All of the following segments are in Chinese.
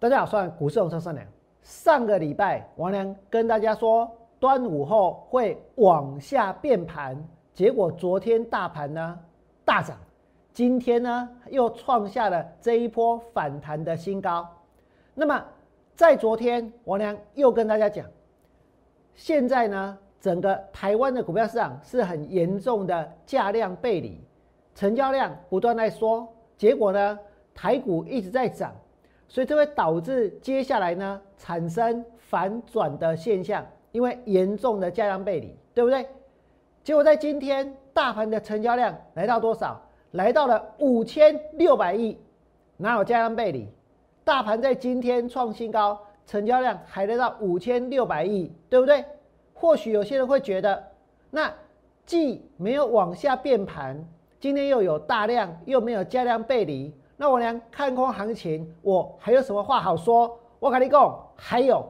大家好，我是股市红车善良。上个礼拜，王良跟大家说，端午后会往下变盘，结果昨天大盘呢大涨，今天呢又创下了这一波反弹的新高。那么在昨天，王良又跟大家讲，现在呢整个台湾的股票市场是很严重的价量背离，成交量不断在缩，结果呢台股一直在涨。所以这会导致接下来呢产生反转的现象，因为严重的价量背离，对不对？结果在今天大盘的成交量来到多少？来到了五千六百亿，哪有价量背离？大盘在今天创新高，成交量还来到五千六百亿，对不对？或许有些人会觉得，那既没有往下变盘，今天又有大量，又没有价量背离。那我俩看空行情，我还有什么话好说？我跟你讲，还有，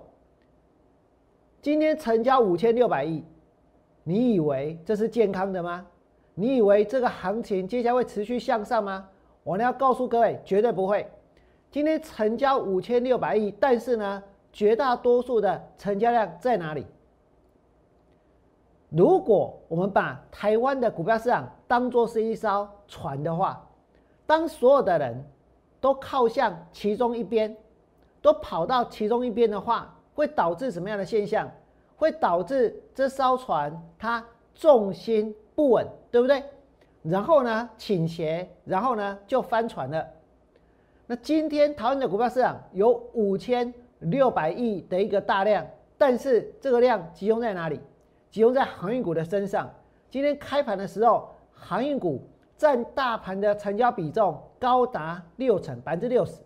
今天成交五千六百亿，你以为这是健康的吗？你以为这个行情接下来会持续向上吗？我呢要告诉各位，绝对不会。今天成交五千六百亿，但是呢，绝大多数的成交量在哪里？如果我们把台湾的股票市场当做是一艘船的话，当所有的人都靠向其中一边，都跑到其中一边的话，会导致什么样的现象？会导致这艘船它重心不稳，对不对？然后呢倾斜，然后呢就翻船了。那今天台湾的股票市场有五千六百亿的一个大量，但是这个量集中在哪里？集中在航运股的身上。今天开盘的时候，航运股。占大盘的成交比重高达六成，百分之六十。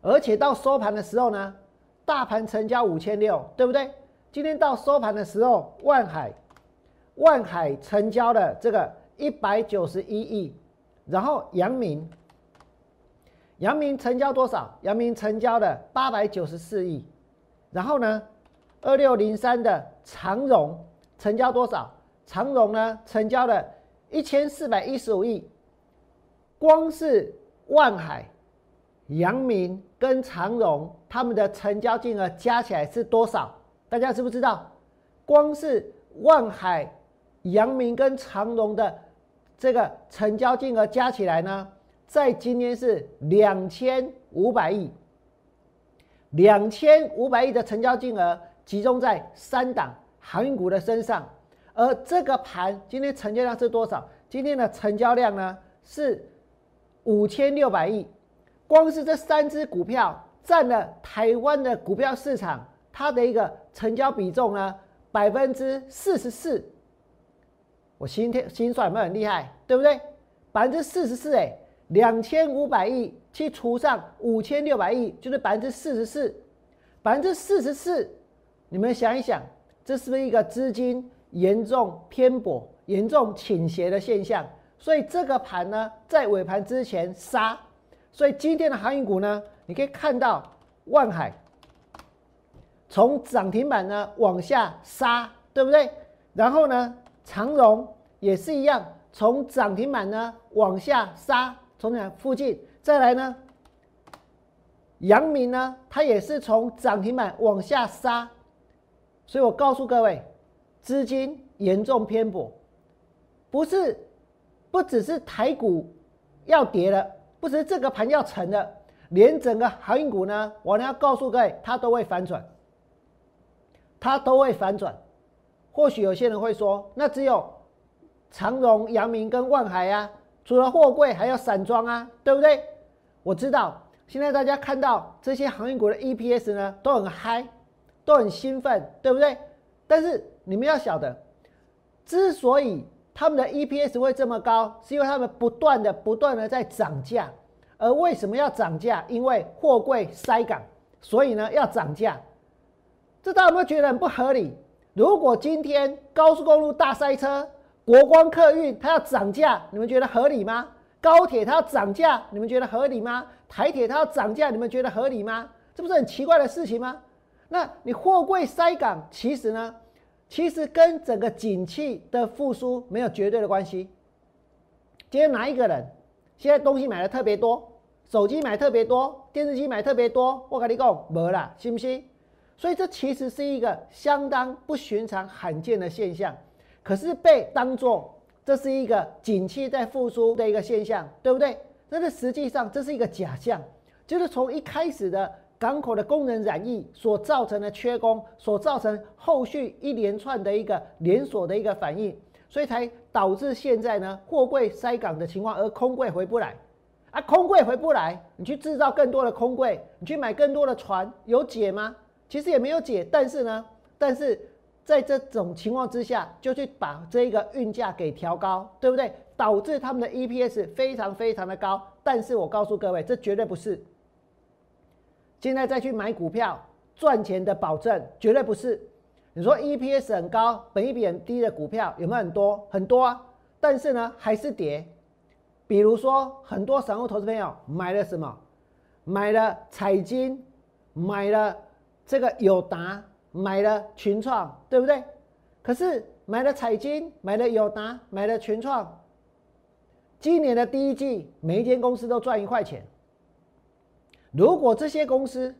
而且到收盘的时候呢，大盘成交五千六，对不对？今天到收盘的时候，万海万海成交了这个一百九十一亿，然后阳明阳明成交多少？阳明成交了八百九十四亿，然后呢，二六零三的长荣成交多少？长荣呢成交了。一千四百一十五亿，光是万海、阳明跟长荣他们的成交金额加起来是多少？大家知不知道？光是万海、阳明跟长荣的这个成交金额加起来呢，在今天是两千五百亿。两千五百亿的成交金额集中在三档航运股的身上。而这个盘今天成交量是多少？今天的成交量呢是五千六百亿，光是这三只股票占了台湾的股票市场它的一个成交比重呢百分之四十四。我心天心算有没有很厉害？对不对？百分之四十四哎，两千五百亿去除上五千六百亿，就是百分之四十四。百分之四十四，你们想一想，这是不是一个资金？严重偏颇、严重倾斜的现象，所以这个盘呢，在尾盘之前杀，所以今天的航运股呢，你可以看到万海从涨停板呢往下杀，对不对？然后呢，长荣也是一样，从涨停板呢往下杀，从哪附近？再来呢，阳明呢，它也是从涨停板往下杀，所以我告诉各位。资金严重偏薄，不是，不只是台股要跌了，不是这个盘要沉了，连整个航运股呢，我呢要告诉各位，它都会反转，它都会反转。或许有些人会说，那只有长荣、阳明跟万海啊，除了货柜还有散装啊，对不对？我知道，现在大家看到这些航运股的 EPS 呢，都很嗨，都很兴奋，对不对？但是你们要晓得，之所以他们的 EPS 会这么高，是因为他们不断的、不断的在涨价。而为什么要涨价？因为货柜塞港，所以呢要涨价。这大家有没有觉得很不合理？如果今天高速公路大塞车，国光客运它要涨价，你们觉得合理吗？高铁它要涨价，你们觉得合理吗？台铁它要涨价，你们觉得合理吗？这不是很奇怪的事情吗？那你货柜塞港，其实呢？其实跟整个景气的复苏没有绝对的关系。今天哪一个人现在东西买的特别多，手机买特别多，电视机买特别多，我跟你讲，没啦，信不信？所以这其实是一个相当不寻常、罕见的现象，可是被当作这是一个景气在复苏的一个现象，对不对？但是实际上这是一个假象，就是从一开始的港口的功能染疫所造成的缺工，所造成后续一连串的一个连锁的一个反应，所以才导致现在呢货柜塞港的情况，而空柜回不来。啊，空柜回不来，你去制造更多的空柜，你去买更多的船，有解吗？其实也没有解。但是呢，但是在这种情况之下，就去把这个运价给调高，对不对？导致他们的 EPS 非常非常的高。但是我告诉各位，这绝对不是现在再去买股票赚钱的保证，绝对不是。你说 EPS 很高，本益比很低的股票有没有很多？很多啊。但是呢，还是跌。比如说，很多散户投资朋友买了什么？买了彩金，买了这个友达，买了群创，对不对？可是买了彩金，买了友达，买了群创，今年的第一季，每一间公司都赚一块钱。如果这些公司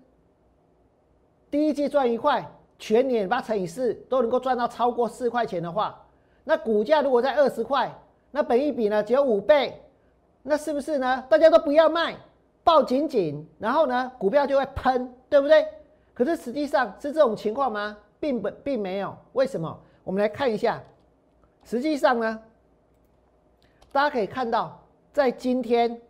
第一季赚一块，全年把乘以四都能够赚到超过四块钱的话，那股价如果在二十块，那本益比呢只有五倍。那是不是呢？大家都不要卖，抱紧紧，然后呢，股票就会喷，对不对？可是实际上是这种情况吗？并不，并没有。为什么？我们来看一下，实际上呢，大家可以看到，在今天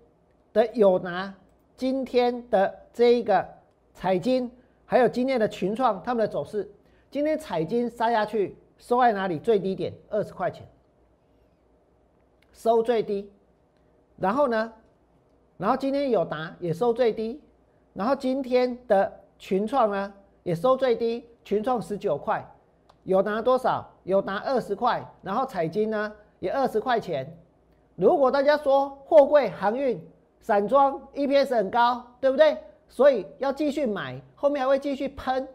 的有拿，今天的这一个彩金，还有今天的群创，他们的走势，今天彩金杀下去，收在哪里？最低点二十块钱，收最低。然后呢？然后今天友达也收最低，然后今天的群创呢也收最低，群创十九块，友达多少？友达二十块，然后彩金呢也二十块钱。如果大家说货柜航运、散装 EPS 很高，对不对？所以要继续买，后面还会继续喷。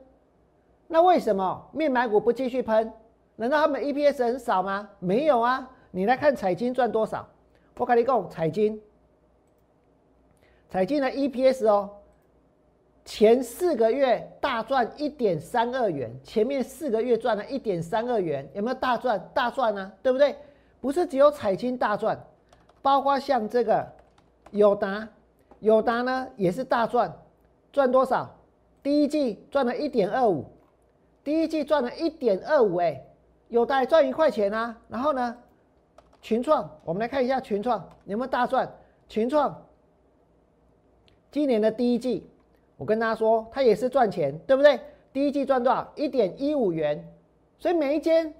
那为什么面板股不继续喷？难道他们 EPS 很少吗？没有啊！你来看彩金赚多少？我跟你讲，彩金，彩金的 EPS 哦，前四个月大赚一点三二元，前面四个月赚了一点三二元，有没有大赚？大赚啊，对不对？不是只有彩金大赚，包括像这个友达，友达呢也是大赚，赚多少？第一季赚了一点二五，第一季赚了一点二五，哎，友达赚一块钱啊，然后呢？群创，我们来看一下群创有没有大赚。群创今年的第一季，我跟大家说，它也是赚钱，对不对？第一季赚多少？一点一五元。所以每一间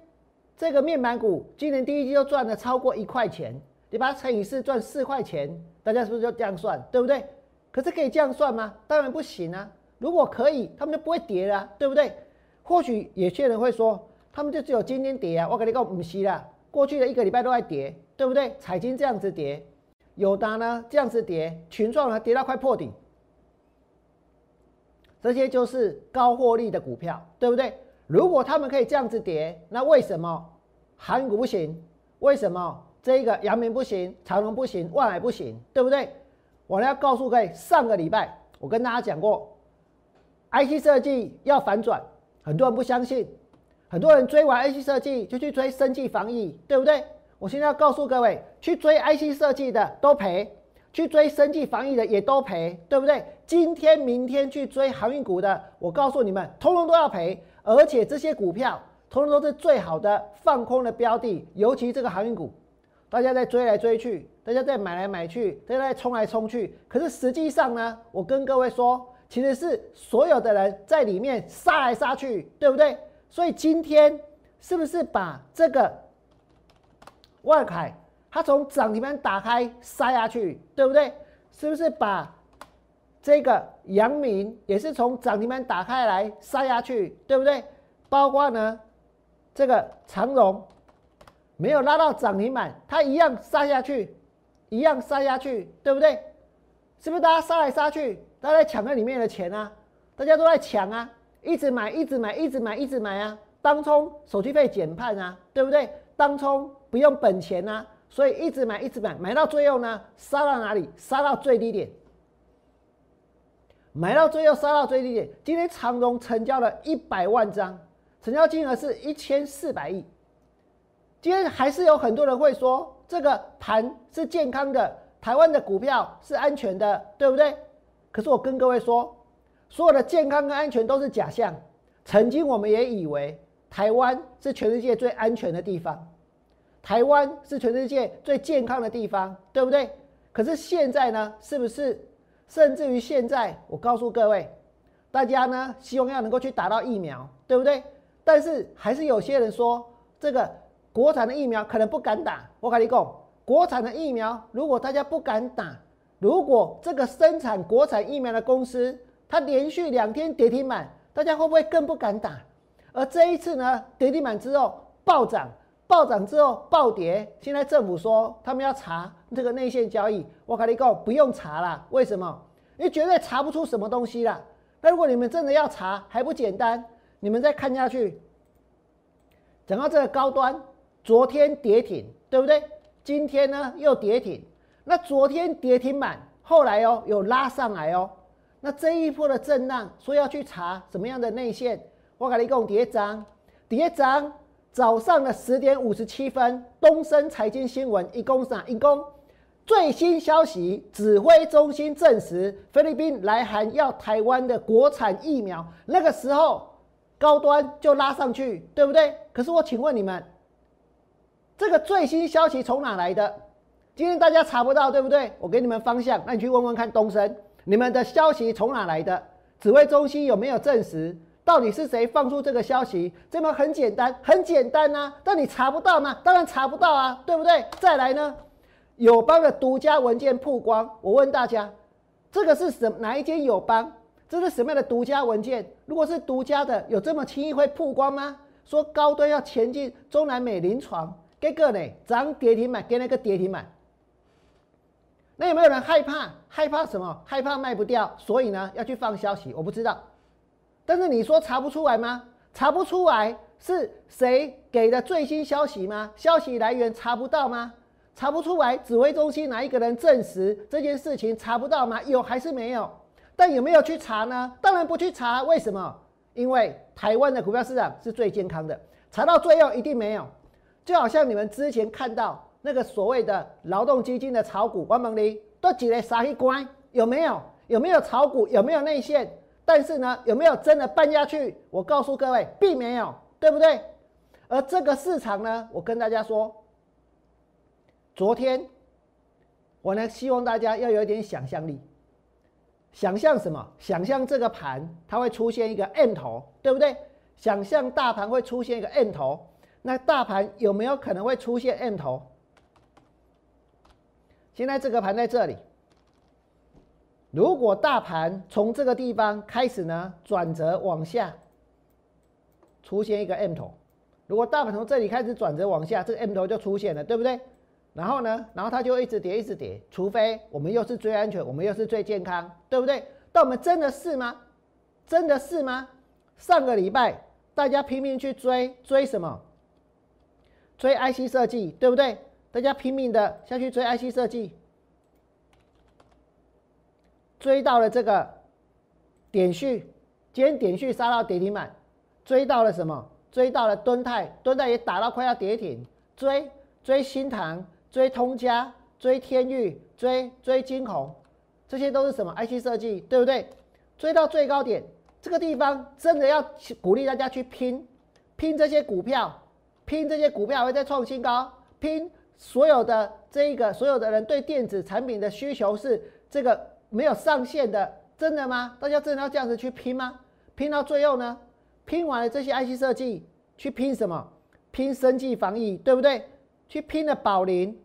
这个面板股，今年第一季就赚了超过一块钱。你把它乘以四，赚四块钱，大家是不是就这样算？对不对？可是可以这样算吗？当然不行啊！如果可以，他们就不会跌了，对不对？或许有些人会说，他们就只有今天跌啊！我跟你讲，不是啦。过去的一个礼拜都在跌，对不对？彩金这样子跌，友达呢这样子跌，群创呢跌到快破顶，这些就是高获利的股票，对不对？如果他们可以这样子跌，那为什么韩股不行？为什么这个阳明不行，长隆不行，万海不行，对不对？我呢要告诉各位，上个礼拜我跟大家讲过，IC 设计要反转，很多人不相信。很多人追完 IC 设计就去追生技防疫，对不对？我现在要告诉各位，去追 IC 设计的都赔，去追生技防疫的也都赔，对不对？今天、明天去追航运股的，我告诉你们，通通都要赔。而且这些股票，通通都是最好的放空的标的，尤其这个航运股，大家在追来追去，大家在买来买去，大家在冲来冲去。可是实际上呢，我跟各位说，其实是所有的人在里面杀来杀去，对不对？所以今天是不是把这个万凯，它从涨停板打开杀下去，对不对？是不是把这个阳明也是从涨停板打开来杀下去，对不对？包括呢这个长荣没有拉到涨停板，它一样杀下去，一样杀下去，对不对？是不是大家杀来杀去，大家在抢那里面的钱啊？大家都在抢啊！一直买，一直买，一直买，一直买啊！当冲手续费减半啊，对不对？当冲不用本钱啊，所以一直买，一直买，买到最后呢，杀到哪里？杀到最低点，买到最后杀到最低点。今天长荣成交了一百万张，成交金额是一千四百亿。今天还是有很多人会说，这个盘是健康的，台湾的股票是安全的，对不对？可是我跟各位说，所有的健康跟安全都是假象。曾经我们也以为台湾是全世界最安全的地方，台湾是全世界最健康的地方，对不对？可是现在呢，是不是？甚至于现在，我告诉各位，大家呢希望要能够去打到疫苗，对不对？但是还是有些人说这个。国产的疫苗可能不敢打，我跟你讲，国产的疫苗如果大家不敢打，如果这个生产国产疫苗的公司它连续两天跌停板，大家会不会更不敢打？而这一次呢，跌停板之后暴涨，暴涨之后暴跌，现在政府说他们要查这个内线交易，我跟你讲，不用查了，为什么？因为绝对查不出什么东西了。那如果你们真的要查，还不简单？你们再看下去，讲到这个高端。昨天跌停，对不对？今天呢又跌停。那昨天跌停板，后来哦有拉上来哦。那这一波的震荡，说要去查什么样的内线？我给你讲，跌涨，跌涨。早上的十点五十七分，东森财经新闻一共啥？一共最新消息，指挥中心证实，菲律宾来函要台湾的国产疫苗。那个时候高端就拉上去，对不对？可是我请问你们。这个最新消息从哪来的？今天大家查不到，对不对？我给你们方向，那你去问问看东升，你们的消息从哪来的？指挥中心有没有证实？到底是谁放出这个消息？这么很简单，很简单呐。但你查不到吗？当然查不到啊，对不对？再来呢，友邦的独家文件曝光，我问大家，这个是什哪一间友邦？这是什么样的独家文件？如果是独家的，有这么轻易会曝光吗？说高端要前进中南美临床。这个呢，涨跌停板，给那个跌停板。那有没有人害怕？害怕什么？害怕卖不掉，所以呢要去放消息。我不知道，但是你说查不出来吗？查不出来是谁给的最新消息吗？消息来源查不到吗？查不出来，指挥中心哪一个人证实这件事情？查不到吗？有还是没有？但有没有去查呢？当然不去查。为什么？因为台湾的股票市场是最健康的，查到最后一定没有。就好像你们之前看到那个所谓的劳动基金的炒股，关门里都挤来杀一关，有没有？有没有炒股？有没有内线？但是呢，有没有真的办下去？我告诉各位，并没有，对不对？而这个市场呢，我跟大家说，昨天我呢希望大家要有一点想象力，想象什么？想象这个盘它会出现一个 M 头，对不对？想象大盘会出现一个 M 头。那大盘有没有可能会出现 M 头？现在这个盘在这里，如果大盘从这个地方开始呢转折往下，出现一个 M 头，如果大盘从这里开始转折往下，这个 M 头就出现了，对不对？然后呢，然后它就一直跌，一直跌，除非我们又是最安全，我们又是最健康，对不对？但我们真的是吗？真的是吗？上个礼拜大家拼命去追追什么？追 IC 设计，对不对？大家拼命的下去追 IC 设计，追到了这个点序，今天点序杀到跌停板，追到了什么？追到了敦泰，敦泰也打到快要跌停，追追新塘，追通家，追天域，追追金鸿，这些都是什么 IC 设计，对不对？追到最高点，这个地方真的要鼓励大家去拼，拼这些股票。拼这些股票会再创新高，拼所有的这一个所有的人对电子产品的需求是这个没有上限的，真的吗？大家真的要这样子去拼吗？拼到最后呢？拼完了这些 IC 设计，去拼什么？拼生计防疫，对不对？去拼了宝林，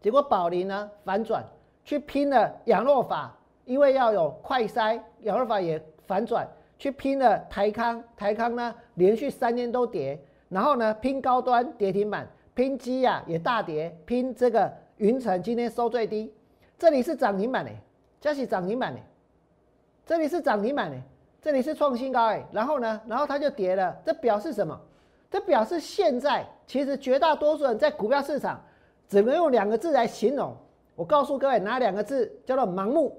结果宝林呢反转，去拼了养诺法，因为要有快筛，养诺法也反转，去拼了台康，台康呢连续三天都跌。然后呢，拼高端跌停板，拼基呀也大跌，拼这个云层今天收最低，这里是涨停板嘞，这是涨停板嘞，这里是涨停板嘞，这里是创新高哎，然后呢，然后它就跌了，这表示什么？这表示现在其实绝大多数人在股票市场只能用两个字来形容，我告诉各位哪两个字叫做盲目，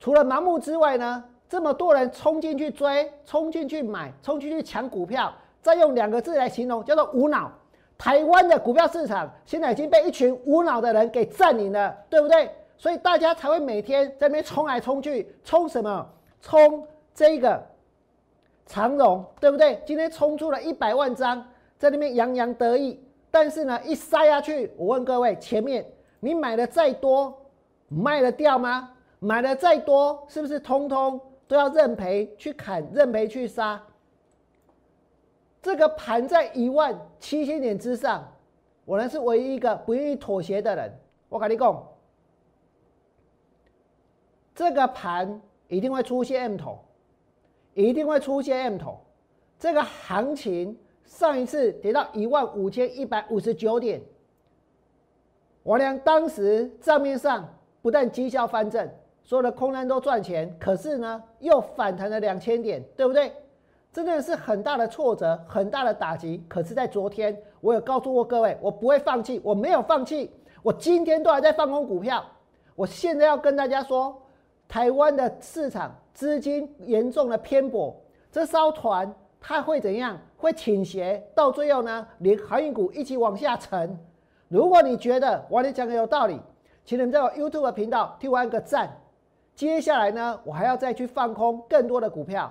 除了盲目之外呢，这么多人冲进去追、冲进去买、冲进去抢股票，再用两个字来形容，叫做无脑。台湾的股票市场现在已经被一群无脑的人给占领了，对不对？所以大家才会每天在那边冲来冲去，冲什么？冲这个长荣，对不对？今天冲出了一百万张，在那边洋洋得意。但是呢，一塞下去，我问各位，前面你买的再多，卖得掉吗？买的再多，是不是通通？都要认赔去砍，认赔去杀。这个盘在一万七千点之上，我呢是唯一一个不愿意妥协的人。我跟你讲，这个盘一定会出现 M 头，一定会出现 M 头。这个行情上一次跌到一万五千一百五十九点，我俩当时账面上不但绩效翻正。所有的空单都赚钱，可是呢，又反弹了两千点，对不对？真的是很大的挫折，很大的打击。可是，在昨天，我有告诉过各位，我不会放弃，我没有放弃，我今天都还在放空股票。我现在要跟大家说，台湾的市场资金严重的偏薄，这艘船它会怎样？会倾斜，到最后呢，连航运股一起往下沉。如果你觉得我讲的有道理，请你们在我 YouTube 频道替我按个赞。接下来呢，我还要再去放空更多的股票。